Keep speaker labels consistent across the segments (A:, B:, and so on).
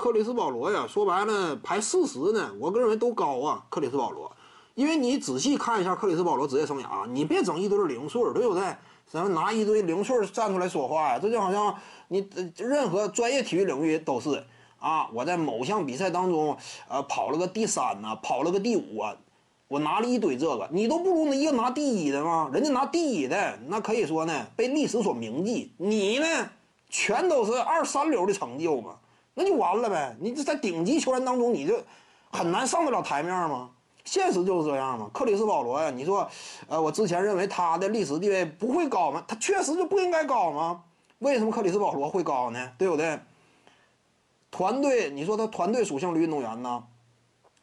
A: 克里斯保罗呀，说白了排四十呢，我个人认为都高啊。克里斯保罗，因为你仔细看一下克里斯保罗职业生涯，你别整一堆零碎，对不对？咱们拿一堆零碎站出来说话呀，这就好像你任何专业体育领域都是啊，我在某项比赛当中，呃，跑了个第三呐，跑了个第五啊，我拿了一堆这个，你都不如那一个拿第一的吗？人家拿第一的，那可以说呢，被历史所铭记。你呢，全都是二三流的成就嘛，那就完了呗。你这在顶级球员当中，你就很难上得了台面吗？现实就是这样嘛。克里斯保罗呀，你说，呃，我之前认为他的历史地位不会高吗？他确实就不应该高吗？为什么克里斯保罗会高呢？对不对？团队，你说他团队属性的运动员呢？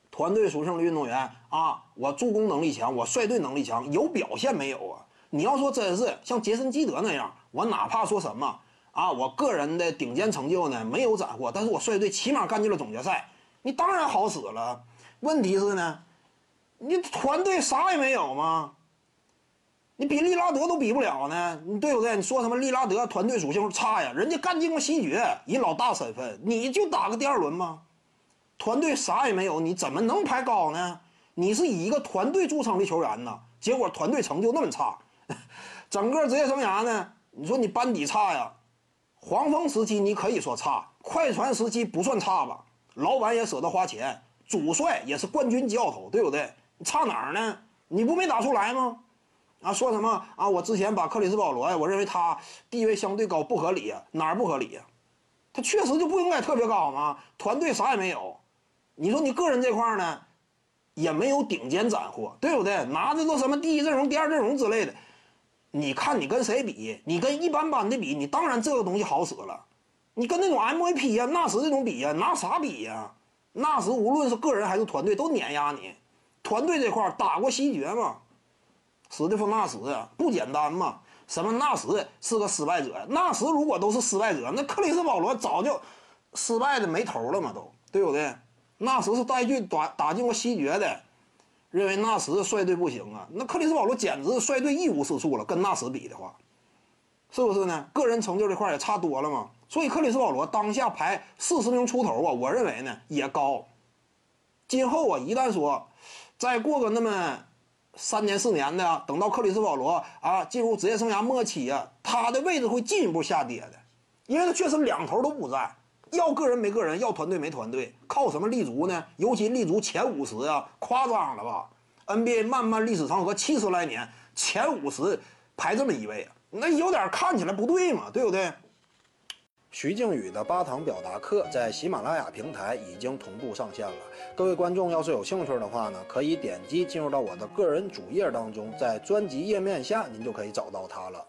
A: 团队属性的运动员啊，我助攻能力强，我率队能力强，有表现没有啊？你要说真是像杰森基德那样，我哪怕说什么啊，我个人的顶尖成就呢没有斩获，但是我率队起码干进了总决赛，你当然好使了。问题是呢？你团队啥也没有吗？你比利拉德都比不了呢，你对不对？你说什么利拉德团队属性差呀？人家干进过西决，以老大身份，你就打个第二轮吗？团队啥也没有，你怎么能排高呢？你是以一个团队著称的球员呢，结果团队成就那么差，整个职业生涯呢？你说你班底差呀？黄蜂时期你可以说差，快船时期不算差吧？老板也舍得花钱，主帅也是冠军教头，对不对？差哪儿呢？你不没打出来吗？啊，说什么啊？我之前把克里斯保罗呀，我认为他地位相对高，不合理呀？哪儿不合理呀？他确实就不应该特别高吗？团队啥也没有，你说你个人这块呢，也没有顶尖斩获，对不对？拿的都什么第一阵容、第二阵容之类的，你看你跟谁比？你跟一般般的比，你当然这个东西好使了。你跟那种 MVP 呀、纳什这种比呀，拿啥比呀？纳什无论是个人还是团队都碾压你。团队这块打过西决嘛？史蒂夫纳什不简单嘛？什么纳什是个失败者？纳什如果都是失败者，那克里斯保罗早就失败的没头了嘛？都对不对？纳什是带队打打进过西决的，认为纳什率队不行啊？那克里斯保罗简直率队一无是处了。跟纳什比的话，是不是呢？个人成就这块也差多了嘛？所以克里斯保罗当下排四十名出头啊，我认为呢也高。今后啊，一旦说。再过个那么三年四年的，等到克里斯保罗啊进入职业生涯末期啊，他的位置会进一步下跌的，因为他确实两头都不在，要个人没个人，要团队没团队，靠什么立足呢？尤其立足前五十啊，夸张了吧？NBA 漫漫历史长河七十来年，前五十排这么一位，那有点看起来不对嘛，对不对？
B: 徐静宇的八堂表达课在喜马拉雅平台已经同步上线了。各位观众要是有兴趣的话呢，可以点击进入到我的个人主页当中，在专辑页面下您就可以找到它了。